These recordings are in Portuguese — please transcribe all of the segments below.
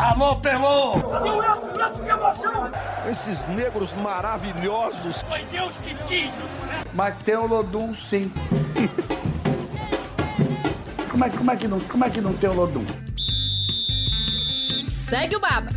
Alô, Pelô! O Edson? Edson, que emoção! Esses negros maravilhosos. Foi Deus que quis! Mas tem o Lodum, sim. como, é, como, é que não, como é que não tem o Lodum? Segue o Baba.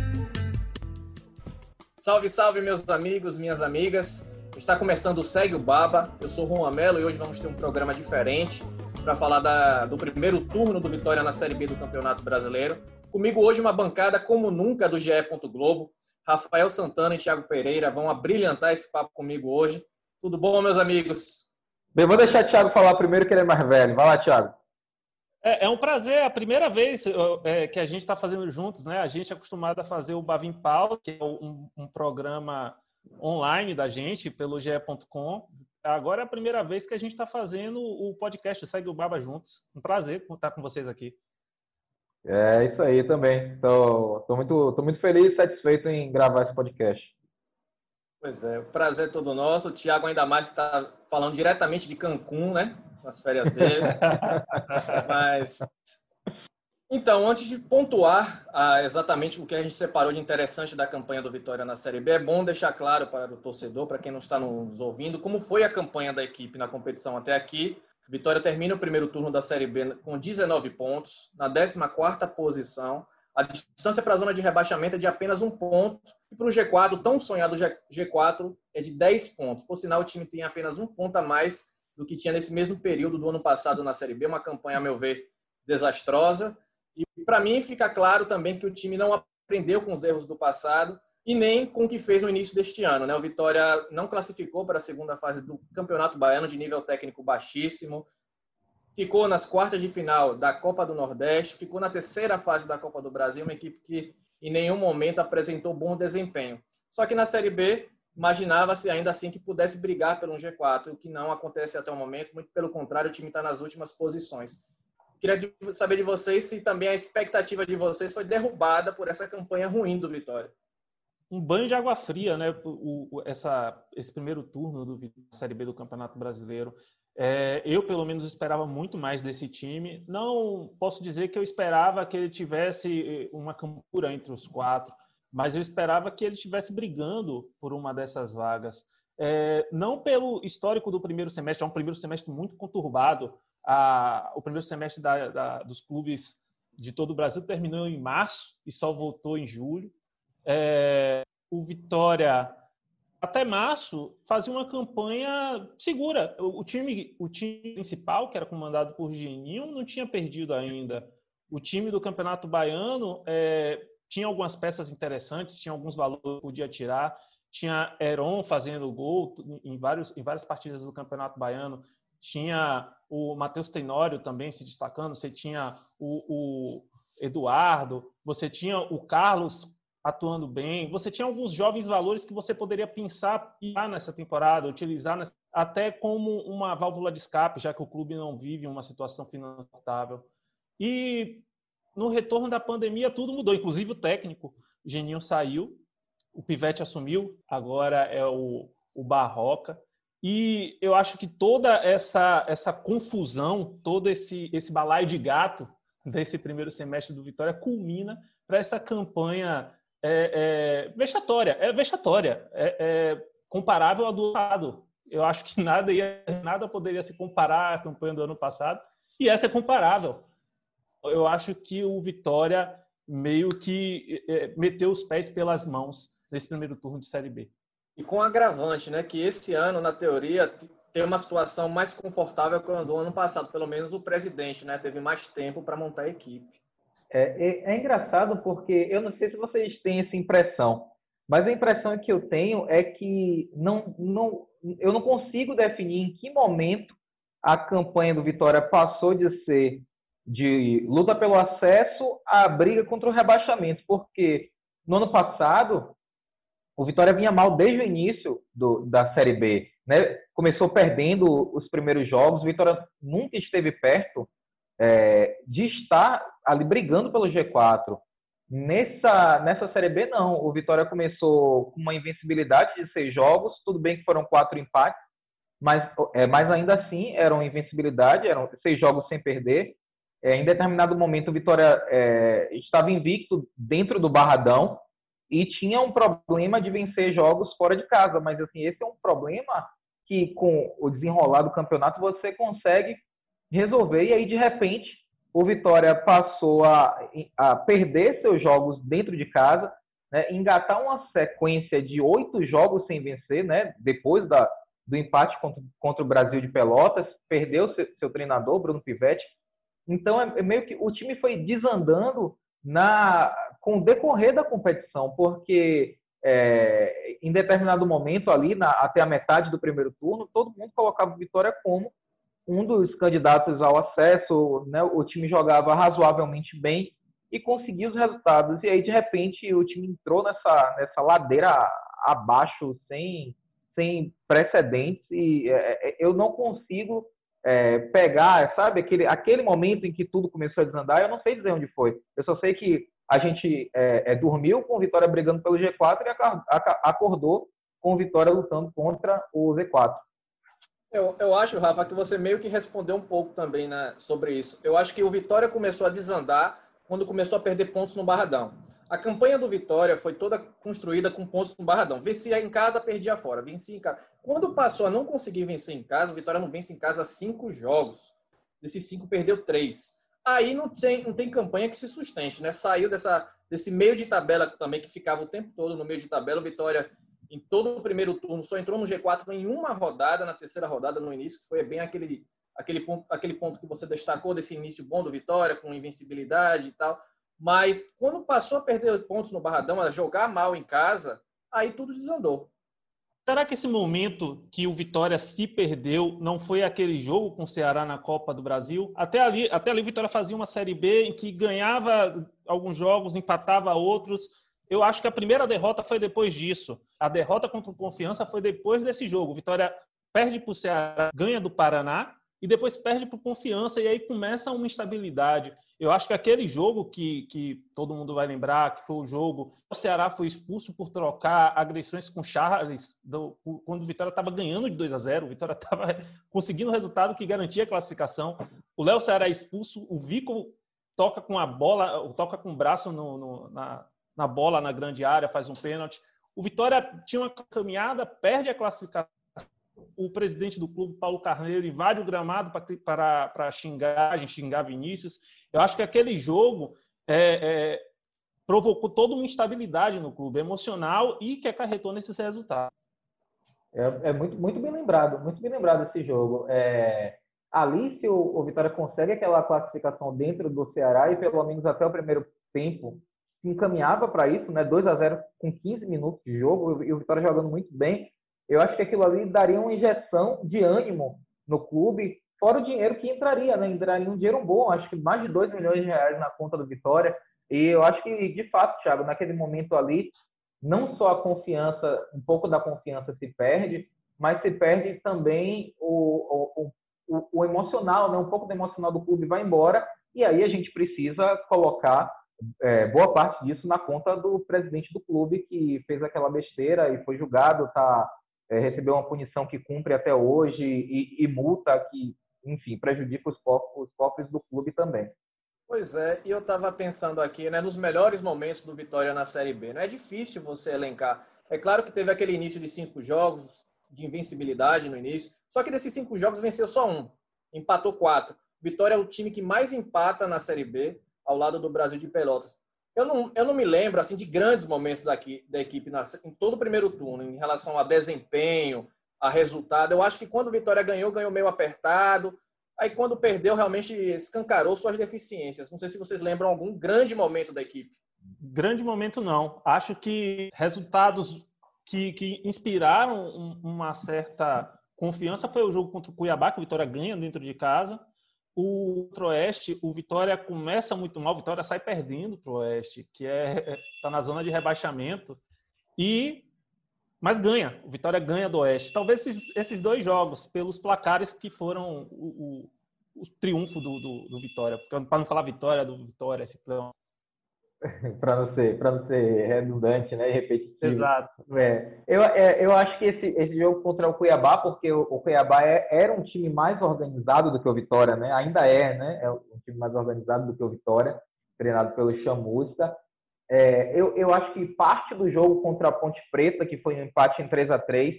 Salve, salve, meus amigos, minhas amigas. Está começando o Segue o Baba. Eu sou Juan Melo e hoje vamos ter um programa diferente para falar da, do primeiro turno do Vitória na Série B do Campeonato Brasileiro. Comigo hoje uma bancada como nunca do GE. Globo. Rafael Santana e Thiago Pereira vão abrilhantar esse papo comigo hoje. Tudo bom, meus amigos? Bem, vou deixar o Thiago falar primeiro, que ele é mais velho. Vai lá, Thiago. É, é um prazer, é a primeira vez é, que a gente está fazendo juntos, né? A gente é acostumado a fazer o Bavim Paulo, que é um, um programa online da gente, pelo ge.com. Agora é a primeira vez que a gente está fazendo o podcast Segue o Baba juntos. Um prazer estar com vocês aqui. É isso aí também. Estou muito, tô muito feliz e satisfeito em gravar esse podcast. Pois é, o prazer é todo nosso. O Thiago ainda mais está falando diretamente de Cancún, né? Nas férias dele. Mas então, antes de pontuar ah, exatamente o que a gente separou de interessante da campanha do Vitória na Série B, é bom deixar claro para o torcedor, para quem não está nos ouvindo, como foi a campanha da equipe na competição até aqui. Vitória termina o primeiro turno da Série B com 19 pontos, na 14ª posição. A distância para a zona de rebaixamento é de apenas um ponto. E para o G4, tão sonhado G4, é de 10 pontos. Por sinal, o time tem apenas um ponto a mais do que tinha nesse mesmo período do ano passado na Série B. Uma campanha, a meu ver, desastrosa. E para mim fica claro também que o time não aprendeu com os erros do passado e nem com o que fez no início deste ano. Né? O Vitória não classificou para a segunda fase do Campeonato Baiano de nível técnico baixíssimo, ficou nas quartas de final da Copa do Nordeste, ficou na terceira fase da Copa do Brasil, uma equipe que em nenhum momento apresentou bom desempenho. Só que na Série B imaginava-se ainda assim que pudesse brigar pelo um G4, o que não acontece até o momento, muito pelo contrário, o time está nas últimas posições. Queria saber de vocês se também a expectativa de vocês foi derrubada por essa campanha ruim do Vitória. Um banho de água fria, né? O, o, essa, esse primeiro turno do Série B do Campeonato Brasileiro. É, eu, pelo menos, esperava muito mais desse time. Não posso dizer que eu esperava que ele tivesse eh, uma campura entre os quatro, mas eu esperava que ele estivesse brigando por uma dessas vagas. É, não pelo histórico do primeiro semestre, é um primeiro semestre muito conturbado a, o primeiro semestre da, da, dos clubes de todo o Brasil terminou em março e só voltou em julho. É, o Vitória, até março, fazia uma campanha segura. O, time, o time principal, que era comandado por Geninho, não tinha perdido ainda. O time do Campeonato Baiano é, tinha algumas peças interessantes, tinha alguns valores que podia tirar. Tinha Heron fazendo gol em, vários, em várias partidas do Campeonato Baiano tinha o Matheus Tenório também se destacando, você tinha o, o, Eduardo, você tinha o Carlos atuando bem, você tinha alguns jovens valores que você poderia pensar nessa temporada, utilizar nessa, até como uma válvula de escape, já que o clube não vive uma situação financeira E no retorno da pandemia tudo mudou, inclusive o técnico, o Geninho saiu, o Pivete assumiu, agora é o, o Barroca. E eu acho que toda essa, essa confusão, todo esse, esse balaio de gato desse primeiro semestre do Vitória culmina para essa campanha é, é, vexatória. É vexatória, é, é comparável ao do lado. Eu acho que nada, ia, nada poderia se comparar à campanha do ano passado, e essa é comparável. Eu acho que o Vitória meio que é, meteu os pés pelas mãos nesse primeiro turno de Série B. E com agravante, né? Que esse ano, na teoria, tem uma situação mais confortável que o ano passado. Pelo menos o presidente, né? Teve mais tempo para montar a equipe. É, é, engraçado porque eu não sei se vocês têm essa impressão, mas a impressão que eu tenho é que não, não, eu não consigo definir em que momento a campanha do Vitória passou de ser de luta pelo acesso à briga contra o rebaixamento, porque no ano passado o Vitória vinha mal desde o início do, da Série B. Né? Começou perdendo os primeiros jogos, o Vitória nunca esteve perto é, de estar ali brigando pelo G4. Nessa, nessa Série B, não. O Vitória começou com uma invencibilidade de seis jogos, tudo bem que foram quatro empates, mas, é, mas ainda assim eram invencibilidade, eram seis jogos sem perder. É, em determinado momento, o Vitória é, estava invicto dentro do Barradão e tinha um problema de vencer jogos fora de casa. Mas, assim, esse é um problema que, com o desenrolar do campeonato, você consegue resolver. E aí, de repente, o Vitória passou a, a perder seus jogos dentro de casa, né, engatar uma sequência de oito jogos sem vencer, né, depois da, do empate contra, contra o Brasil de Pelotas, perdeu seu, seu treinador, Bruno Pivetti, então, é, é meio que o time foi desandando na, com o decorrer da competição, porque é, em determinado momento ali, na, até a metade do primeiro turno, todo mundo colocava o Vitória como um dos candidatos ao acesso, né? o time jogava razoavelmente bem e conseguia os resultados. E aí, de repente, o time entrou nessa, nessa ladeira abaixo, sem, sem precedentes, e é, é eu não consigo é, pegar, sabe, aquele, aquele momento em que tudo começou a desandar, eu não sei dizer onde foi. Eu só sei que a gente é, é, dormiu com Vitória brigando pelo G4 e acordou com Vitória lutando contra o Z4. Eu, eu acho, Rafa, que você meio que respondeu um pouco também né, sobre isso. Eu acho que o Vitória começou a desandar quando começou a perder pontos no Barradão. A campanha do Vitória foi toda construída com pontos no Barradão. Vencia em casa, perdia fora. Vencia em casa. Quando passou a não conseguir vencer em casa, o Vitória não vence em casa cinco jogos. Desses cinco, perdeu três. Aí não tem, não tem campanha que se sustente, né? Saiu dessa, desse meio de tabela também, que ficava o tempo todo no meio de tabela. O Vitória, em todo o primeiro turno, só entrou no G4 em uma rodada, na terceira rodada, no início, que foi bem aquele, aquele, ponto, aquele ponto que você destacou desse início bom do Vitória, com invencibilidade e tal. Mas quando passou a perder pontos no Barradão, a jogar mal em casa, aí tudo desandou. Será que esse momento que o Vitória se perdeu não foi aquele jogo com o Ceará na Copa do Brasil? Até ali, até ali o Vitória fazia uma Série B em que ganhava alguns jogos, empatava outros. Eu acho que a primeira derrota foi depois disso. A derrota contra o Confiança foi depois desse jogo. Vitória perde para o Ceará, ganha do Paraná e depois perde para o Confiança e aí começa uma instabilidade. Eu acho que aquele jogo que, que todo mundo vai lembrar, que foi o jogo, o Ceará foi expulso por trocar agressões com Charles, do, quando o Vitória estava ganhando de 2 a 0 o Vitória estava conseguindo o resultado que garantia a classificação. O Léo Ceará é expulso, o Vico toca com a bola, toca com o braço no, no, na, na bola na grande área, faz um pênalti. O Vitória tinha uma caminhada, perde a classificação o presidente do clube, Paulo Carneiro, invade o gramado para xingar, xingar Vinícius. Eu acho que aquele jogo é, é, provocou toda uma instabilidade no clube, emocional, e que acarretou nesses resultados. É, é muito, muito bem lembrado, muito bem lembrado esse jogo. É, ali, se o, o Vitória consegue aquela classificação dentro do Ceará, e pelo menos até o primeiro tempo, encaminhava para isso, né? 2 a 0 com 15 minutos de jogo, e o Vitória jogando muito bem eu acho que aquilo ali daria uma injeção de ânimo no clube, fora o dinheiro que entraria, né? Entraria um dinheiro bom, acho que mais de 2 milhões de reais na conta do Vitória. E eu acho que, de fato, Thiago, naquele momento ali, não só a confiança, um pouco da confiança se perde, mas se perde também o, o, o, o emocional, né? Um pouco do emocional do clube vai embora, e aí a gente precisa colocar é, boa parte disso na conta do presidente do clube que fez aquela besteira e foi julgado, está é, recebeu uma punição que cumpre até hoje e, e multa que, enfim, prejudica os os cofres do clube também. Pois é, e eu estava pensando aqui, né, nos melhores momentos do Vitória na Série B. Não é difícil você elencar. É claro que teve aquele início de cinco jogos, de invencibilidade no início, só que desses cinco jogos venceu só um, empatou quatro. Vitória é o time que mais empata na Série B, ao lado do Brasil de Pelotas. Eu não, eu não me lembro assim de grandes momentos daqui, da equipe na, em todo o primeiro turno, em relação a desempenho, a resultado. Eu acho que quando o Vitória ganhou, ganhou meio apertado. Aí quando perdeu, realmente escancarou suas deficiências. Não sei se vocês lembram algum grande momento da equipe. Grande momento não. Acho que resultados que, que inspiraram uma certa confiança foi o jogo contra o Cuiabá, que o Vitória ganha dentro de casa o Oeste, o Vitória começa muito mal, o Vitória sai perdendo para o Oeste, que é está na zona de rebaixamento, e mas ganha, o Vitória ganha do Oeste. Talvez esses, esses dois jogos, pelos placares que foram o, o, o triunfo do, do, do Vitória, para não falar vitória do Vitória, esse plano. para não ser para não ser redundante, né, repetitivo. Exato. É, eu, é, eu acho que esse, esse jogo contra o Cuiabá, porque o, o Cuiabá é, era um time mais organizado do que o Vitória, né? Ainda é, né? É um time mais organizado do que o Vitória, treinado pelo Chamusca. É, eu, eu acho que parte do jogo contra a Ponte Preta, que foi um empate em 3 a 3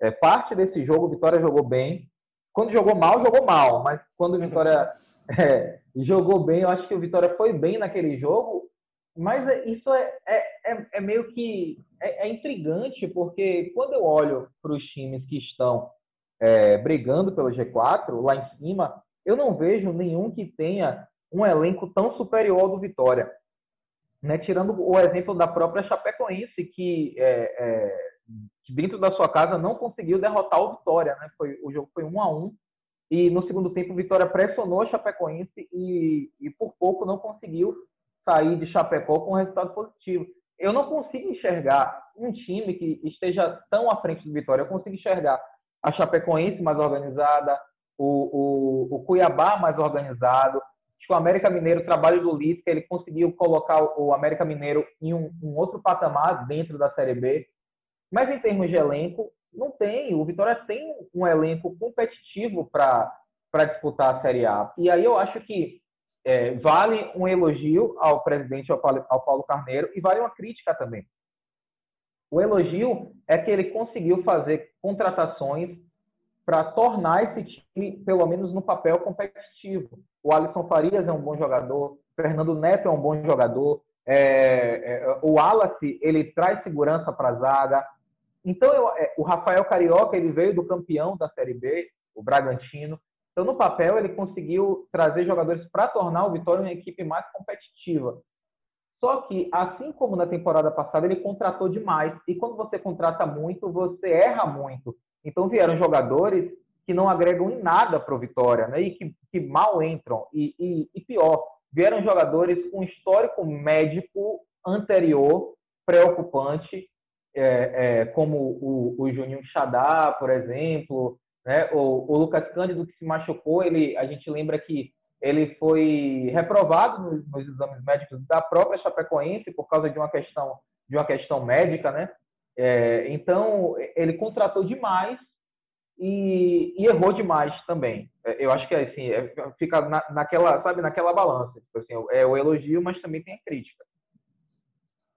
é, parte desse jogo o Vitória jogou bem. Quando jogou mal, jogou mal, mas quando o Vitória é, jogou bem, eu acho que o Vitória foi bem naquele jogo. Mas é, isso é, é, é, é meio que é, é, intrigante, porque quando eu olho para os times que estão é, brigando pelo G4, lá em cima, eu não vejo nenhum que tenha um elenco tão superior ao do Vitória. Né? Tirando o exemplo da própria Chapecoense, que, que dentro da sua casa não conseguiu derrotar o Vitória. Né? Foi, o jogo foi um a um e no segundo tempo o Vitória pressionou a Chapecoense e, e por pouco não conseguiu sair de Chapecó com um resultado positivo. Eu não consigo enxergar um time que esteja tão à frente do Vitória. Eu consigo enxergar a Chapecoense mais organizada, o, o, o Cuiabá mais organizado. O América Mineiro, o trabalho do Lisca, ele conseguiu colocar o América Mineiro em um, um outro patamar dentro da Série B. Mas em termos de elenco, não tem. O Vitória tem um elenco competitivo para disputar a Série A. E aí eu acho que é, vale um elogio ao presidente, ao Paulo, ao Paulo Carneiro, e vale uma crítica também. O elogio é que ele conseguiu fazer contratações para tornar esse time, pelo menos no papel, competitivo. O Alisson Farias é um bom jogador, o Fernando Neto é um bom jogador, é, é, o Wallace ele traz segurança para a zaga. Então, eu, é, o Rafael Carioca ele veio do campeão da Série B, o Bragantino. Então, no papel, ele conseguiu trazer jogadores para tornar o Vitória uma equipe mais competitiva. Só que, assim como na temporada passada, ele contratou demais. E quando você contrata muito, você erra muito. Então, vieram jogadores que não agregam em nada para o Vitória, né? E que, que mal entram. E, e, e, pior, vieram jogadores com histórico médico anterior preocupante, é, é, como o, o Juninho Xadá, por exemplo, né? O, o Lucas Cândido, que se machucou, ele, a gente lembra que ele foi reprovado nos, nos, exames médicos da própria Chapecoense por causa de uma questão, de uma questão médica, né? É, então, ele contratou demais e, e, errou demais também. É, eu acho que assim, é, fica na, naquela, sabe, naquela balança. Tipo assim, é o elogio, mas também tem a crítica.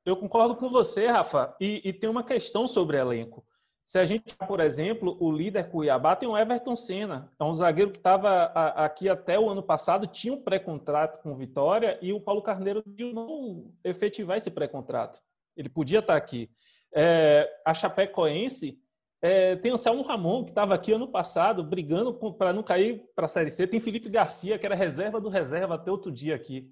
Eu concordo com você, Rafa, e, e tem uma questão sobre elenco. Se a gente, por exemplo, o líder Cuiabá tem o Everton Senna, é um zagueiro que estava aqui até o ano passado, tinha um pré-contrato com Vitória e o Paulo Carneiro não efetivar esse pré-contrato. Ele podia estar aqui. É, a Chapecoense é, tem o Selmo Ramon, que estava aqui ano passado, brigando para não cair para a Série C. Tem Felipe Garcia, que era reserva do reserva até outro dia aqui.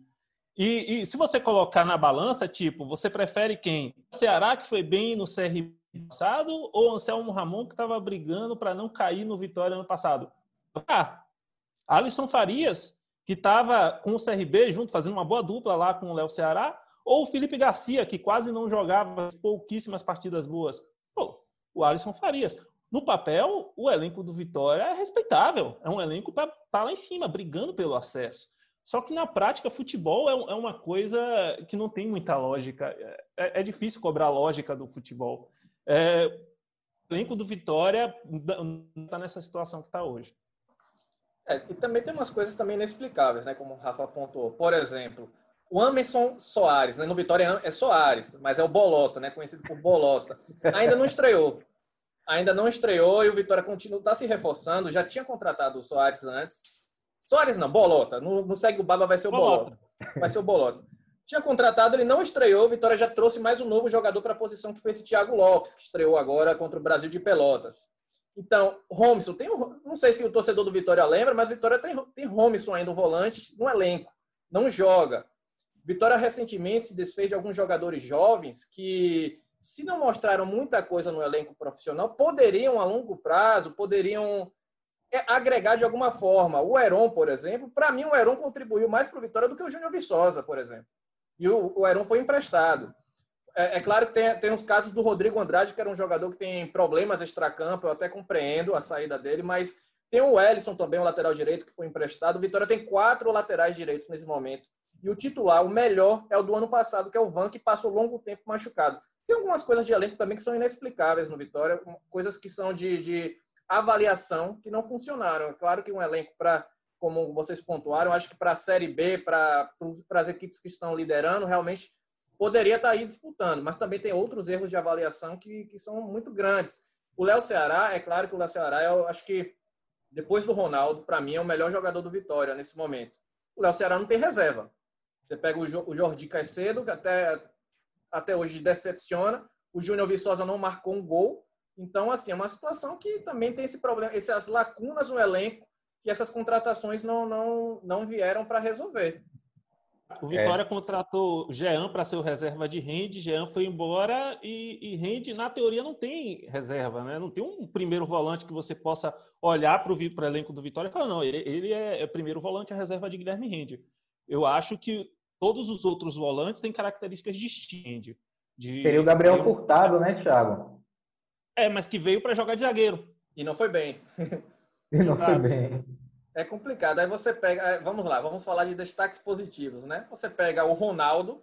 E, e se você colocar na balança, tipo, você prefere quem? O Ceará, que foi bem no CRB passado ou Anselmo Ramon que estava brigando para não cair no Vitória ano passado? Ah, Alisson Farias, que estava com o CRB junto, fazendo uma boa dupla lá com o Léo Ceará, ou o Felipe Garcia, que quase não jogava pouquíssimas partidas boas. Pô, o Alisson Farias. No papel, o elenco do Vitória é respeitável. É um elenco para tá lá em cima, brigando pelo acesso. Só que na prática, futebol é, é uma coisa que não tem muita lógica. É, é difícil cobrar lógica do futebol. É, o elenco do Vitória está nessa situação que está hoje. É, e também tem umas coisas também inexplicáveis, né? Como o Rafa apontou. Por exemplo, o Amerson Soares, né? No Vitória é Soares, mas é o Bolota, né? Conhecido por Bolota. Ainda não estreou. Ainda não estreou e o Vitória continua está se reforçando. Já tinha contratado o Soares antes. Soares não, Bolota. No, no segue o Baba vai ser o Bolota. Bolota. Vai ser o Bolota tinha contratado, ele não estreou. Vitória já trouxe mais um novo jogador para a posição que foi esse Thiago Lopes, que estreou agora contra o Brasil de Pelotas. Então, Romson, tem um, não sei se o torcedor do Vitória lembra, mas Vitória tem, tem Romson ainda, o volante, no elenco. Não joga. Vitória recentemente se desfez de alguns jogadores jovens que, se não mostraram muita coisa no elenco profissional, poderiam, a longo prazo, poderiam é, agregar de alguma forma. O Heron, por exemplo, para mim o Heron contribuiu mais para o Vitória do que o Júnior Viçosa, por exemplo e o, o Heron foi emprestado. É, é, claro que tem, tem uns casos do Rodrigo Andrade, que era um jogador que tem problemas extracampo, eu até compreendo a saída dele, mas tem o Ellison também, o lateral direito, que foi emprestado. O Vitória tem quatro laterais direitos nesse momento. E o titular, o melhor, é o do ano passado, que é o Van, que passou longo tempo machucado. Tem algumas coisas de elenco também que são inexplicáveis no Vitória, coisas que são de, de avaliação que não funcionaram. É claro que um elenco para, como vocês pontuaram, acho que para a Série B, para as equipes que estão liderando, realmente poderia estar tá aí disputando, mas também tem outros erros de avaliação que, que são muito grandes. O Léo Ceará, é claro que o Léo Ceará, eu acho que depois do Ronaldo, para mim, é o melhor jogador do Vitória nesse momento. O Léo Ceará não tem reserva. Você pega o Jordi Caicedo, que até, até hoje decepciona. O Júnior Viçosa não marcou um gol. Então, assim, é uma situação que também tem esse problema, essas lacunas no elenco que essas contratações não, não, não vieram para resolver. O Vitória é. contratou Jean para ser o reserva de Rende, Jean foi embora e, e Rende, na teoria, não tem reserva, né? Não tem um primeiro volante que você possa olhar para o elenco do Vitória e falar, não, ele, ele é, é primeiro volante, a reserva de Guilherme Rende. Eu acho que todos os outros volantes têm características distintas. De... Seria o Gabriel Furtado, né, Thiago? É, mas que veio para jogar de zagueiro. E não foi bem. e não foi bem. É complicado. Aí você pega. É, vamos lá, vamos falar de destaques positivos, né? Você pega o Ronaldo,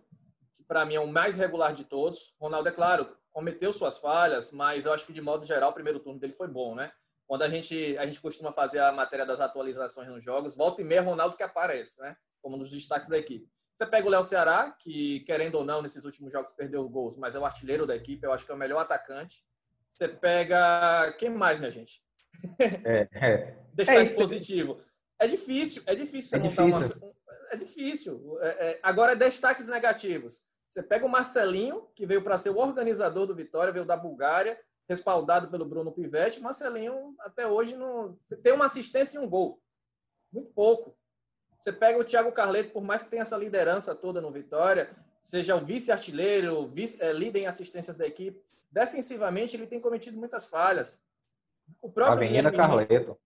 que para mim é o mais regular de todos. Ronaldo, é claro, cometeu suas falhas, mas eu acho que de modo geral o primeiro turno dele foi bom, né? Quando a gente, a gente costuma fazer a matéria das atualizações nos jogos, volta e meia Ronaldo que aparece, né? Como um dos destaques da equipe. Você pega o Léo Ceará, que, querendo ou não, nesses últimos jogos perdeu gols, mas é o artilheiro da equipe, eu acho que é o melhor atacante. Você pega. Quem mais, minha gente? É, é. Destaque é positivo. É difícil, é difícil você é montar difícil. uma. É difícil. É, é, agora, destaques negativos. Você pega o Marcelinho, que veio para ser o organizador do Vitória, veio da Bulgária, respaldado pelo Bruno Pivetti. Marcelinho, até hoje, não tem uma assistência e um gol. Muito pouco. Você pega o Thiago Carleto, por mais que tenha essa liderança toda no Vitória, seja o vice-artilheiro, vice, é, líder em assistências da equipe, defensivamente ele tem cometido muitas falhas. O próprio Avenida Guilherme Carleto.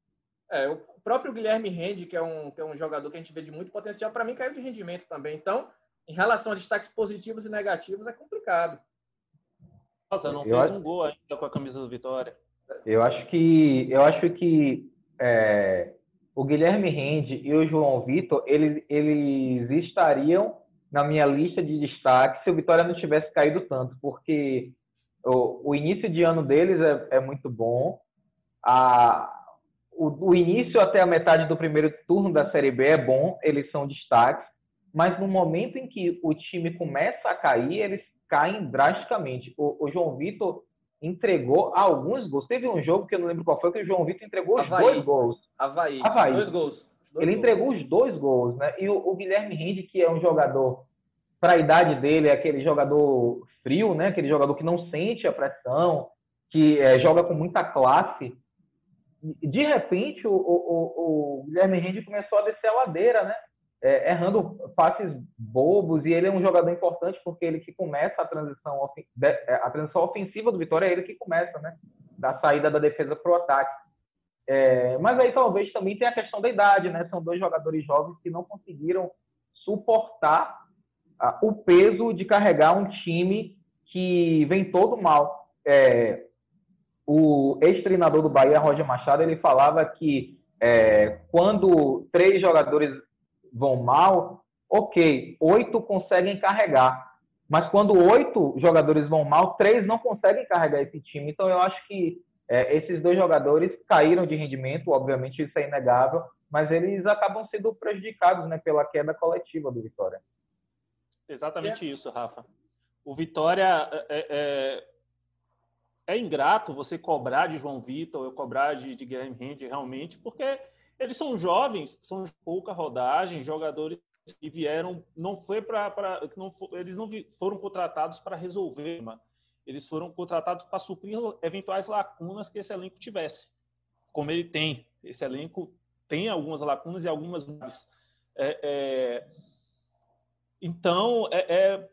É, o próprio Guilherme Rende, que é um, que é um jogador que a gente vê de muito potencial, para mim caiu de rendimento também. Então, em relação a destaques positivos e negativos, é complicado. Nossa, não eu fez acho... um gol ainda com a camisa do Vitória. Eu acho que eu acho que é, o Guilherme Rende e o João Vitor, eles, eles estariam na minha lista de destaque se o Vitória não tivesse caído tanto, porque o, o início de ano deles é, é muito bom, a, o, o, início até a metade do primeiro turno da Série B é bom, eles são destaques, mas no momento em que o time começa a cair, eles caem drasticamente. O, o João Vitor entregou alguns gols. Teve um jogo que eu não lembro qual foi, que o João Vitor entregou os dois gols. Havaí. Havaí. Dois gols. Dois ele gols. entregou os dois gols, né? E o, o Guilherme Rende, que é um jogador, para a idade dele, é aquele jogador frio, né? Aquele jogador que não sente a pressão, que é, joga com muita classe. De repente, o, o, o Guilherme Rende começou a descer a ladeira, né? é, errando passes bobos e ele é um jogador importante porque ele que começa a transição é, a transição ofensiva do Vitória é ele que começa, né? Da saída da defesa para o ataque. É, mas aí talvez também tenha a questão da idade, né? São dois jogadores jovens que não conseguiram suportar ah, o peso de carregar um time que vem todo mal. É, o ex-treinador do Bahia, Roger Machado, ele falava que é, quando três jogadores vão mal, ok, oito conseguem carregar. Mas quando oito jogadores vão mal, três não conseguem carregar esse time. Então eu acho que é, esses dois jogadores caíram de rendimento, obviamente isso é inegável, mas eles acabam sendo prejudicados né, pela queda coletiva do Vitória. Exatamente é. isso, Rafa. O Vitória é, é, ingrato você cobrar de João Vitor, eu cobrar de, de Guilherme Rende realmente, porque eles são jovens, são de pouca rodagem, jogadores que vieram, não foi para, eles não foram contratados para resolver, mas eles foram contratados para suprir eventuais lacunas que esse elenco tivesse, como ele tem. Esse elenco tem algumas lacunas e algumas é, é, então é, é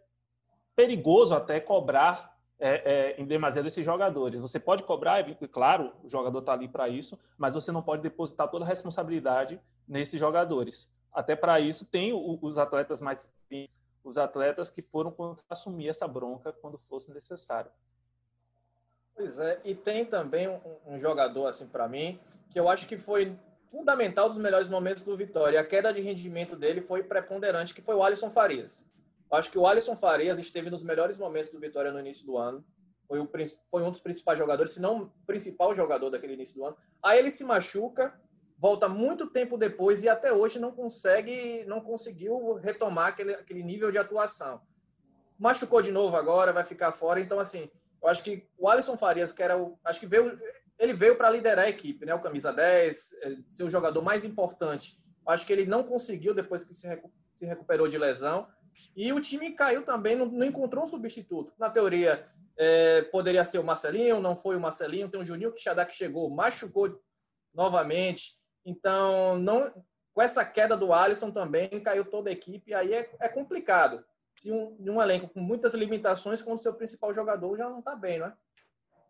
perigoso até cobrar é, é, em demasia desses jogadores. Você pode cobrar, é claro, o jogador está ali para isso, mas você não pode depositar toda a responsabilidade nesses jogadores. Até para isso tem os atletas mais os atletas que foram assumir essa bronca quando fosse necessário. Pois é, e tem também um, um jogador assim para mim que eu acho que foi fundamental dos melhores momentos do Vitória. A queda de rendimento dele foi preponderante, que foi o Alisson Farias. Acho que o Alisson Farias esteve nos melhores momentos do Vitória no início do ano. Foi, o, foi um dos principais jogadores, se não o principal jogador daquele início do ano. Aí ele se machuca, volta muito tempo depois e até hoje não consegue, não conseguiu retomar aquele, aquele nível de atuação. Machucou de novo agora, vai ficar fora. Então, assim, eu acho que o Alisson Farias, que era o. Acho que veio. Ele veio para liderar a equipe, né? O camisa 10, é, ser o jogador mais importante. Acho que ele não conseguiu depois que se recuperou de lesão. E o time caiu também, não, não encontrou um substituto. Na teoria, é, poderia ser o Marcelinho, não foi o Marcelinho. Tem o Juninho Quixadá que chegou, machucou novamente. Então, não, com essa queda do Alisson também, caiu toda a equipe. Aí é, é complicado. Se um, um elenco com muitas limitações, quando o seu principal jogador já não está bem, não é?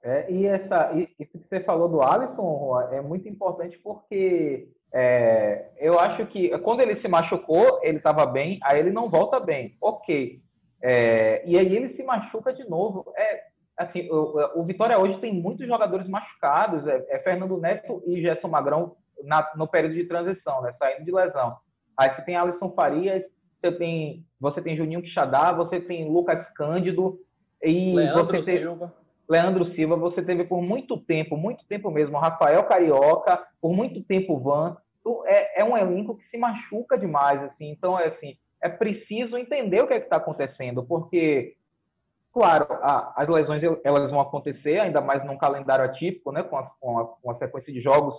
É, e essa, isso que você falou do Alisson é muito importante porque é, eu acho que quando ele se machucou, ele estava bem, aí ele não volta bem. Ok. É, e aí ele se machuca de novo. É, assim, o, o Vitória hoje tem muitos jogadores machucados. É, é Fernando Neto e Gerson Magrão na, no período de transição, né, saindo de lesão. Aí você tem Alisson Farias, você tem, você tem Juninho Quixadá, você tem Lucas Cândido e Leandro você tem, Silva. Leandro Silva, você teve por muito tempo, muito tempo mesmo, Rafael Carioca, por muito tempo Van. É, é um elenco que se machuca demais, assim. Então, é assim, é preciso entender o que é está acontecendo, porque, claro, a, as lesões elas vão acontecer, ainda mais num calendário atípico, né, com, a, com, a, com a sequência de jogos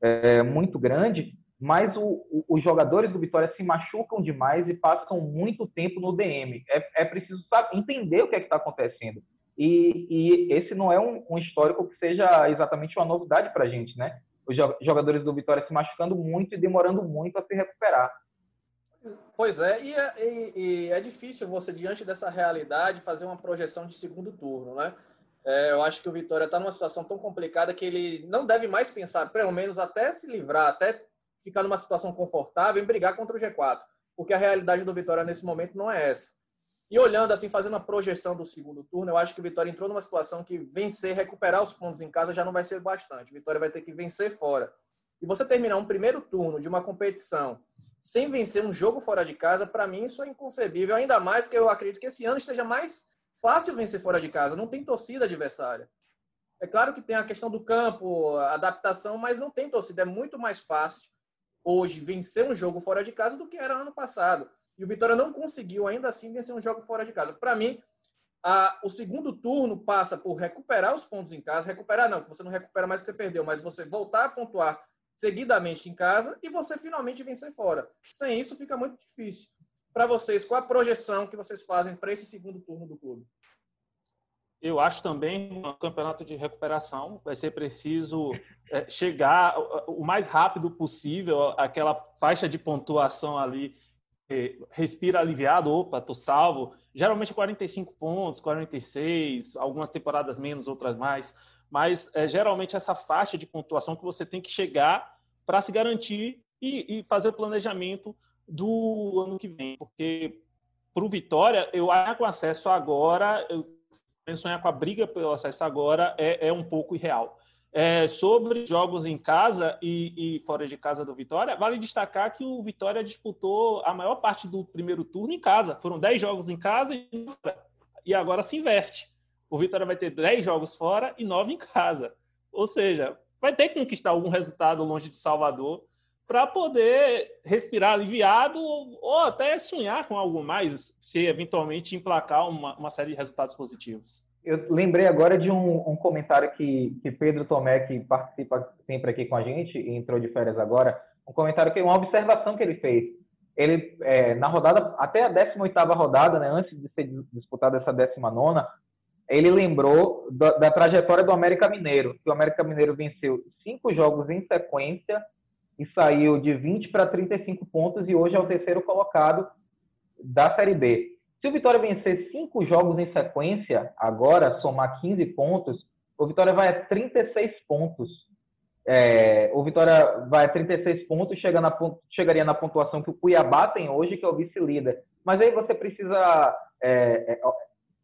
é, muito grande, mas o, o, os jogadores do Vitória se machucam demais e passam muito tempo no DM. É, é preciso saber, entender o que é está acontecendo. E, e, esse não é um, um, histórico que seja exatamente uma novidade para a gente, né? Os jogadores do Vitória se machucando muito e demorando muito a se recuperar. Pois é, e é, e, e é difícil você, diante dessa realidade, fazer uma projeção de segundo turno, né? É, eu acho que o Vitória está numa situação tão complicada que ele não deve mais pensar, pelo menos até se livrar, até ficar numa situação confortável em brigar contra o G4, porque a realidade do Vitória nesse momento não é essa. E olhando assim, fazendo a projeção do segundo turno, eu acho que o Vitória entrou numa situação que vencer, recuperar os pontos em casa já não vai ser bastante. O Vitória vai ter que vencer fora. E você terminar um primeiro turno de uma competição sem vencer um jogo fora de casa, para mim isso é inconcebível. Ainda mais que eu acredito que esse ano esteja mais fácil vencer fora de casa. Não tem torcida adversária. É claro que tem a questão do campo, adaptação, mas não tem torcida. É muito mais fácil hoje vencer um jogo fora de casa do que era ano passado. E o Vitória não conseguiu ainda assim vencer um jogo fora de casa. Para mim, a, o segundo turno passa por recuperar os pontos em casa. Recuperar não, você não recupera mais o que você perdeu, mas você voltar a pontuar seguidamente em casa e você finalmente vencer fora. Sem isso, fica muito difícil. Para vocês, qual a projeção que vocês fazem para esse segundo turno do clube? Eu acho também um campeonato de recuperação vai ser preciso é, chegar o mais rápido possível àquela faixa de pontuação ali, respira aliviado, opa, tô salvo. Geralmente 45 pontos, 46, algumas temporadas menos, outras mais, mas é geralmente essa faixa de pontuação que você tem que chegar para se garantir e, e fazer o planejamento do ano que vem, porque para o Vitória, eu acho com acesso agora, eu sonhar com a briga pelo acesso agora é, é um pouco irreal. É, sobre jogos em casa e, e, fora de casa do Vitória, vale destacar que o Vitória disputou a maior parte do primeiro turno em casa. Foram 10 jogos em casa e, agora se inverte. O Vitória vai ter 10 jogos fora e 9 em casa. Ou seja, vai ter que conquistar algum resultado longe de Salvador para poder respirar aliviado ou até sonhar com algo mais, se eventualmente emplacar uma, uma série de resultados positivos. Eu lembrei agora de um, um, comentário que, que Pedro Tomé, que participa sempre aqui com a gente e entrou de férias agora, um comentário que uma observação que ele fez. Ele, é, na rodada, até a 18ª rodada, né, antes de ser disputada essa 19ª, ele lembrou da, da trajetória do América Mineiro, que o América Mineiro venceu cinco jogos em sequência e saiu de 20 para 35 pontos e hoje é o terceiro colocado da Série B. Se o Vitória vencer cinco jogos em sequência, agora somar 15 pontos, o Vitória vai a 36 pontos. É, o Vitória vai a 36 pontos, chega na, chegaria na pontuação que o Cuiabá tem hoje, que é o vice-líder. Mas aí você precisa é, é,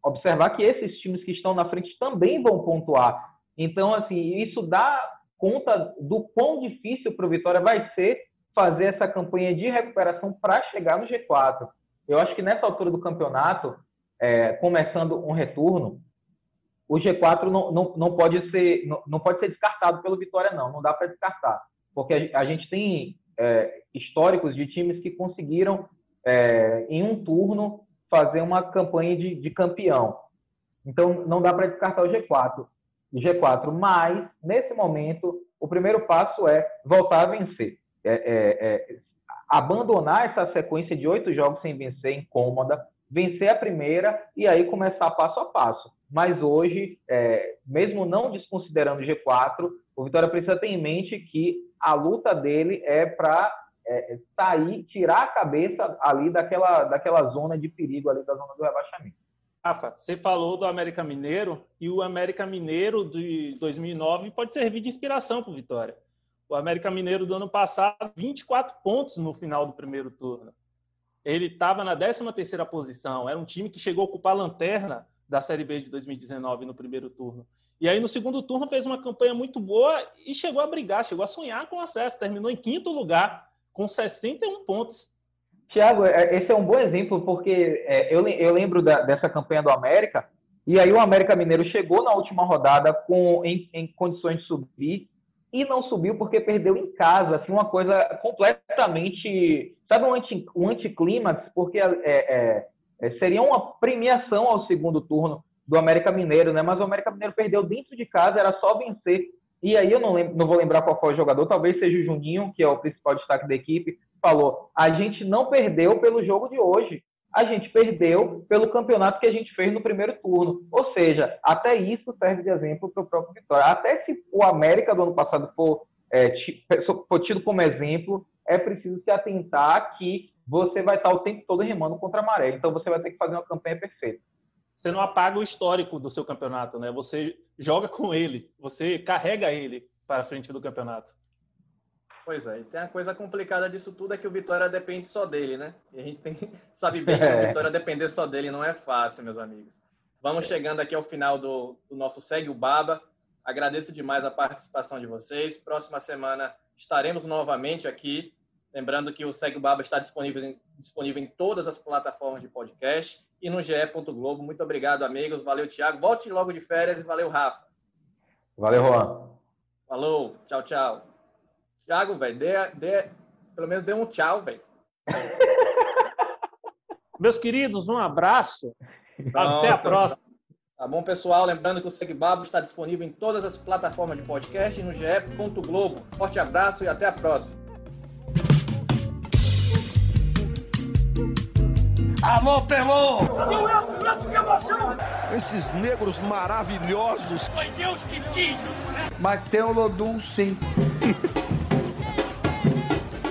observar que esses times que estão na frente também vão pontuar. Então, assim, isso dá conta do quão difícil para o Vitória vai ser fazer essa campanha de recuperação para chegar no G4. Eu acho que nessa altura do campeonato, é, começando um retorno, o G4 não, não, não, pode ser, não, não pode ser descartado pelo Vitória, não. Não dá para descartar. Porque a, a gente tem é, históricos de times que conseguiram, é, em um turno, fazer uma campanha de, de campeão. Então, não dá para descartar o G4. O G4, mas, nesse momento, o primeiro passo é voltar a vencer. É, é, é, abandonar essa sequência de oito jogos sem vencer incômoda, vencer a primeira e aí começar passo a passo. Mas hoje, é, mesmo não desconsiderando o G4, o Vitória precisa ter em mente que a luta dele é para é, sair, tirar a cabeça ali daquela, daquela zona de perigo ali da zona do rebaixamento. Rafa, você falou do América Mineiro e o América Mineiro de 2009 pode servir de inspiração para o Vitória. O América Mineiro do ano passado, 24 pontos no final do primeiro turno. Ele estava na 13ª posição, era um time que chegou a ocupar a lanterna da Série B de 2019 no primeiro turno. E aí no segundo turno fez uma campanha muito boa e chegou a brigar, chegou a sonhar com acesso, terminou em quinto lugar com 61 pontos. Tiago, é, esse é um bom exemplo porque é, eu, eu lembro da, dessa campanha do América e aí o América Mineiro chegou na última rodada com em, em condições de subir e não subiu porque perdeu em casa, assim, uma coisa completamente, sabe, um, anti, um anticlímax, porque é, é, é, seria uma premiação ao segundo turno do América Mineiro, né? Mas o América Mineiro perdeu dentro de casa, era só vencer. E aí eu não, lembro, não vou lembrar qual foi o jogador, talvez seja o Juninho, que é o principal destaque da equipe, falou: a gente não perdeu pelo jogo de hoje, a gente perdeu pelo campeonato que a gente fez no primeiro turno. Ou seja, até isso serve de exemplo para o próprio Vitória. Até se o América do ano passado for, é, for tido como exemplo, é preciso se atentar que você vai estar o tempo todo remando contra a maré. Então você vai ter que fazer uma campanha perfeita. Você não apaga o histórico do seu campeonato, né? Você joga com ele, você carrega ele para frente do campeonato. Pois é, e tem a coisa complicada disso tudo é que o Vitória depende só dele, né? E a gente tem, sabe bem que o Vitória depender só dele não é fácil, meus amigos. Vamos chegando aqui ao final do, do nosso Segue o Baba. Agradeço demais a participação de vocês. Próxima semana estaremos novamente aqui. Lembrando que o Segue o Baba está disponível em, disponível em todas as plataformas de podcast e no ge. Globo. Muito obrigado, amigos. Valeu, Thiago. Volte logo de férias e valeu, Rafa. Valeu, Juan. Falou. Tchau, tchau. Thiago, velho, dê, dê, pelo menos dê um tchau, velho. Meus queridos, um abraço. Pronto. Até a próxima. Tá bom, pessoal? Lembrando que o Segbabo está disponível em todas as plataformas de podcast e no ge.globo. Forte abraço e até a próxima. Alô, Pelô! que emoção! Esses negros maravilhosos! Foi Deus que quis! Mas tem o Lodum, sim.